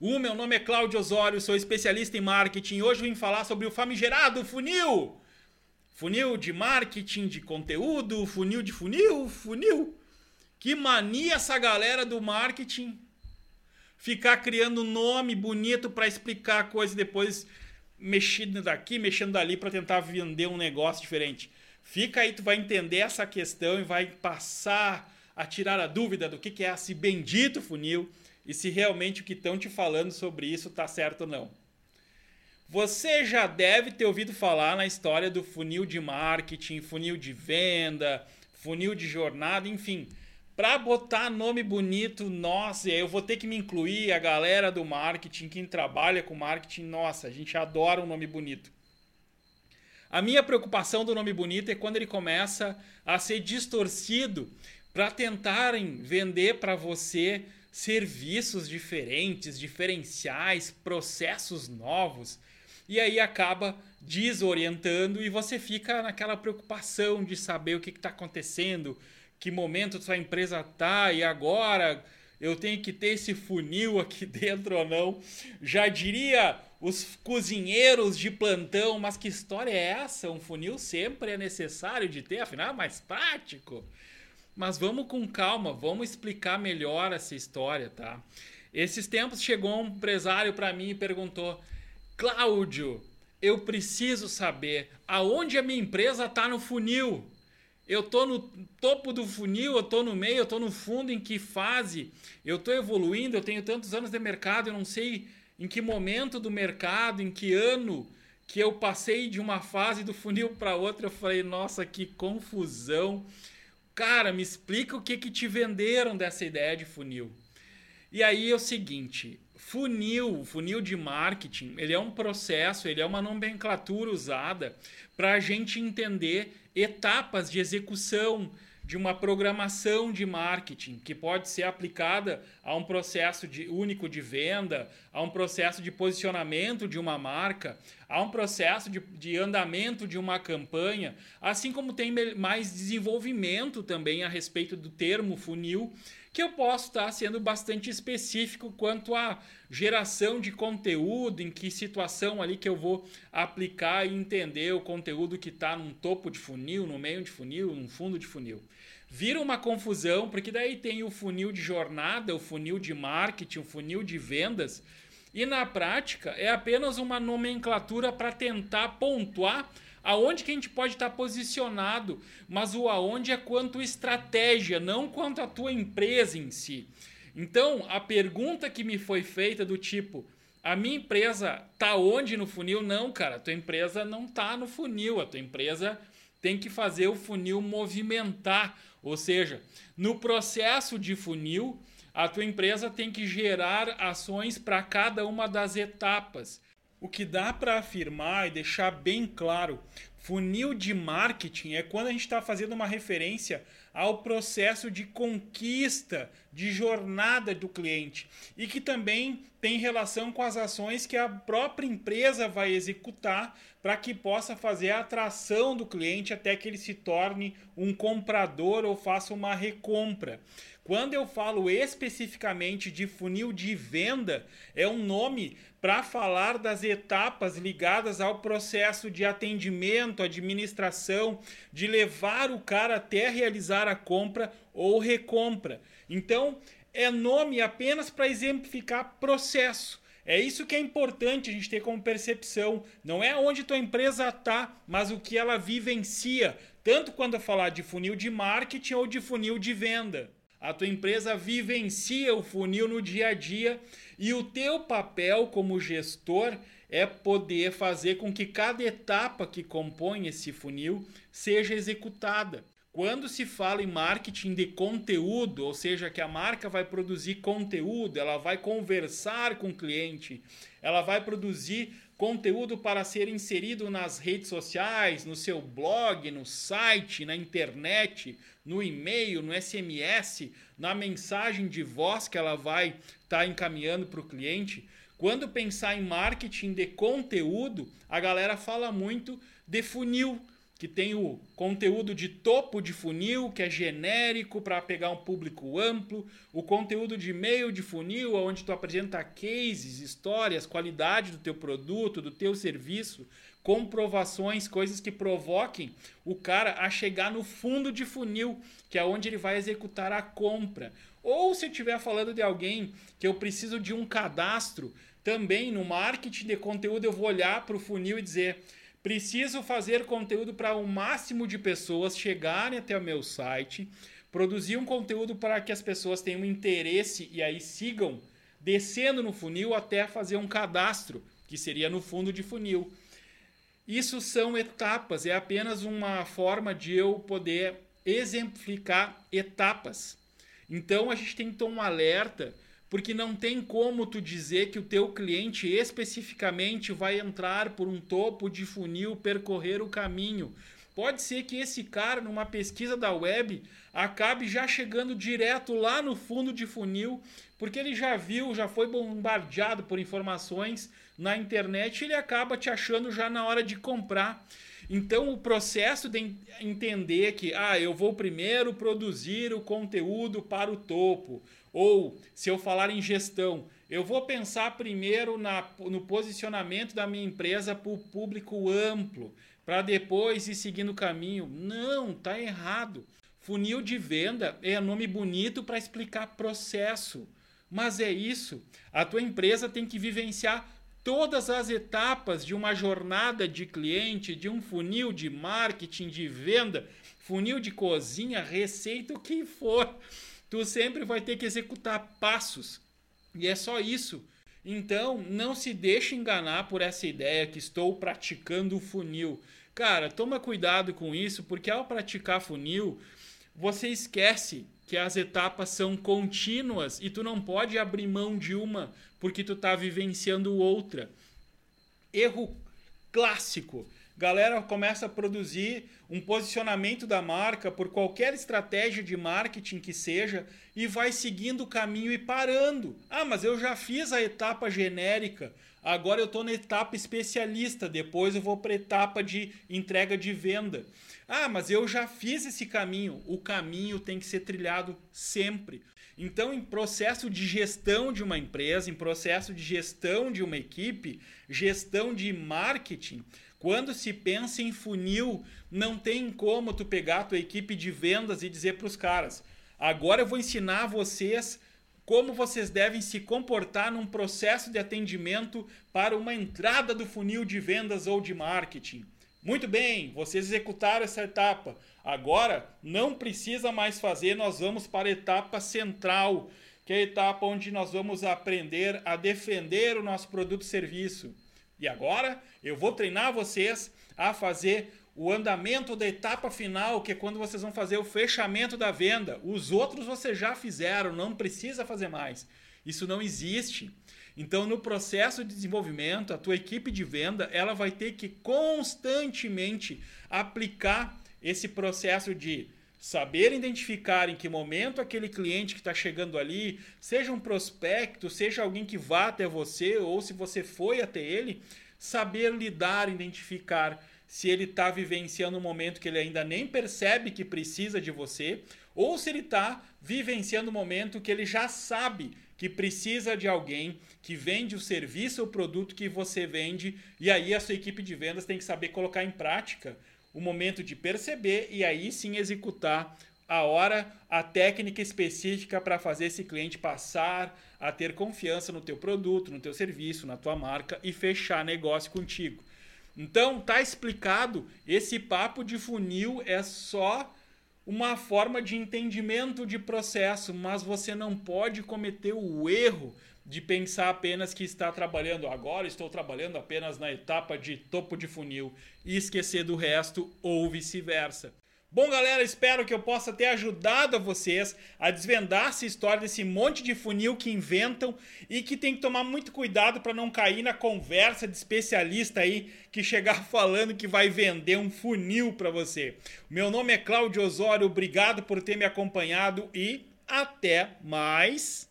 O meu nome é Cláudio Osório, sou especialista em marketing. Hoje vim falar sobre o famigerado funil. Funil de marketing, de conteúdo, funil de funil, funil. Que mania essa galera do marketing ficar criando nome bonito para explicar a coisa e depois mexendo daqui, mexendo dali para tentar vender um negócio diferente. Fica aí, tu vai entender essa questão e vai passar a tirar a dúvida do que é esse bendito funil e se realmente o que estão te falando sobre isso está certo ou não. Você já deve ter ouvido falar na história do funil de marketing, funil de venda, funil de jornada, enfim. Para botar nome bonito, nossa, eu vou ter que me incluir a galera do marketing, quem trabalha com marketing, nossa, a gente adora um nome bonito. A minha preocupação do nome bonito é quando ele começa a ser distorcido para tentarem vender para você serviços diferentes, diferenciais, processos novos. E aí acaba desorientando e você fica naquela preocupação de saber o que está acontecendo, que momento sua empresa tá e agora eu tenho que ter esse funil aqui dentro ou não. Já diria os cozinheiros de plantão, mas que história é essa? Um funil sempre é necessário de ter, afinal é mais prático. Mas vamos com calma, vamos explicar melhor essa história, tá? Esses tempos chegou um empresário para mim e perguntou: Cláudio, eu preciso saber aonde a minha empresa está no funil. Eu tô no topo do funil, eu tô no meio, eu tô no fundo, em que fase? Eu tô evoluindo, eu tenho tantos anos de mercado, eu não sei em que momento do mercado, em que ano que eu passei de uma fase do funil para outra, eu falei, nossa, que confusão. Cara, me explica o que que te venderam dessa ideia de funil. E aí é o seguinte, funil, funil de marketing, ele é um processo, ele é uma nomenclatura usada para a gente entender etapas de execução, de uma programação de marketing que pode ser aplicada a um processo de, único de venda, a um processo de posicionamento de uma marca, a um processo de, de andamento de uma campanha, assim como tem mais desenvolvimento também a respeito do termo funil que eu posso estar sendo bastante específico quanto à geração de conteúdo, em que situação ali que eu vou aplicar e entender o conteúdo que está num topo de funil, no meio de funil, no fundo de funil. Vira uma confusão, porque daí tem o funil de jornada, o funil de marketing, o funil de vendas, e na prática é apenas uma nomenclatura para tentar pontuar aonde que a gente pode estar tá posicionado, mas o aonde é quanto estratégia, não quanto a tua empresa em si. Então, a pergunta que me foi feita do tipo, a minha empresa tá onde no funil? Não, cara, a tua empresa não tá no funil, a tua empresa tem que fazer o funil movimentar, ou seja, no processo de funil, a tua empresa tem que gerar ações para cada uma das etapas. O que dá para afirmar e deixar bem claro, funil de marketing é quando a gente está fazendo uma referência ao processo de conquista, de jornada do cliente e que também tem relação com as ações que a própria empresa vai executar para que possa fazer a atração do cliente até que ele se torne um comprador ou faça uma recompra. Quando eu falo especificamente de funil de venda, é um nome para falar das etapas ligadas ao processo de atendimento, administração, de levar o cara até realizar a compra ou recompra. Então, é nome apenas para exemplificar processo. É isso que é importante a gente ter como percepção. Não é onde tua empresa está, mas o que ela vivencia, tanto quando eu falar de funil de marketing ou de funil de venda. A tua empresa vivencia o funil no dia a dia e o teu papel como gestor é poder fazer com que cada etapa que compõe esse funil seja executada. Quando se fala em marketing de conteúdo, ou seja, que a marca vai produzir conteúdo, ela vai conversar com o cliente, ela vai produzir conteúdo para ser inserido nas redes sociais, no seu blog, no site, na internet, no e-mail, no SMS, na mensagem de voz que ela vai estar tá encaminhando para o cliente. Quando pensar em marketing de conteúdo, a galera fala muito de funil que tem o conteúdo de topo de funil, que é genérico para pegar um público amplo, o conteúdo de meio de funil, onde tu apresenta cases, histórias, qualidade do teu produto, do teu serviço, comprovações, coisas que provoquem o cara a chegar no fundo de funil, que é onde ele vai executar a compra. Ou se eu estiver falando de alguém que eu preciso de um cadastro, também no marketing de conteúdo eu vou olhar para o funil e dizer Preciso fazer conteúdo para o um máximo de pessoas chegarem até o meu site, produzir um conteúdo para que as pessoas tenham interesse e aí sigam descendo no funil até fazer um cadastro, que seria no fundo de funil. Isso são etapas, é apenas uma forma de eu poder exemplificar etapas. Então a gente tem que ter um alerta porque não tem como tu dizer que o teu cliente especificamente vai entrar por um topo de funil, percorrer o caminho. Pode ser que esse cara, numa pesquisa da web, acabe já chegando direto lá no fundo de funil, porque ele já viu, já foi bombardeado por informações na internet e ele acaba te achando já na hora de comprar. Então, o processo de entender que, ah, eu vou primeiro produzir o conteúdo para o topo, ou, se eu falar em gestão, eu vou pensar primeiro na, no posicionamento da minha empresa para o público amplo, para depois ir seguindo o caminho. Não, tá errado. Funil de venda é nome bonito para explicar processo. Mas é isso. A tua empresa tem que vivenciar todas as etapas de uma jornada de cliente, de um funil de marketing, de venda, funil de cozinha, receita, o que for tu sempre vai ter que executar passos. E é só isso. Então, não se deixe enganar por essa ideia que estou praticando o funil. Cara, toma cuidado com isso, porque ao praticar funil, você esquece que as etapas são contínuas e tu não pode abrir mão de uma porque tu está vivenciando outra. Erro clássico galera começa a produzir um posicionamento da marca por qualquer estratégia de marketing que seja e vai seguindo o caminho e parando. Ah, mas eu já fiz a etapa genérica, agora eu estou na etapa especialista, depois eu vou para a etapa de entrega de venda. Ah, mas eu já fiz esse caminho. O caminho tem que ser trilhado sempre. Então, em processo de gestão de uma empresa, em processo de gestão de uma equipe, gestão de marketing, quando se pensa em funil, não tem como tu pegar a tua equipe de vendas e dizer para os caras: agora eu vou ensinar vocês como vocês devem se comportar num processo de atendimento para uma entrada do funil de vendas ou de marketing. Muito bem, vocês executaram essa etapa. Agora não precisa mais fazer, nós vamos para a etapa central, que é a etapa onde nós vamos aprender a defender o nosso produto e serviço. E agora eu vou treinar vocês a fazer o andamento da etapa final, que é quando vocês vão fazer o fechamento da venda. Os outros vocês já fizeram, não precisa fazer mais. Isso não existe. Então, no processo de desenvolvimento, a tua equipe de venda, ela vai ter que constantemente aplicar esse processo de saber identificar em que momento aquele cliente que está chegando ali, seja um prospecto, seja alguém que vá até você, ou se você foi até ele, saber lidar, identificar se ele está vivenciando um momento que ele ainda nem percebe que precisa de você, ou se ele está vivenciando um momento que ele já sabe que precisa de alguém que vende o serviço ou produto que você vende, e aí a sua equipe de vendas tem que saber colocar em prática o momento de perceber e aí sim executar a hora, a técnica específica para fazer esse cliente passar a ter confiança no teu produto, no teu serviço, na tua marca e fechar negócio contigo. Então, tá explicado, esse papo de funil é só uma forma de entendimento de processo, mas você não pode cometer o erro de pensar apenas que está trabalhando agora, estou trabalhando apenas na etapa de topo de funil e esquecer do resto ou vice-versa. Bom, galera, espero que eu possa ter ajudado a vocês a desvendar essa história desse monte de funil que inventam e que tem que tomar muito cuidado para não cair na conversa de especialista aí que chegar falando que vai vender um funil para você. Meu nome é Cláudio Osório, obrigado por ter me acompanhado e até mais.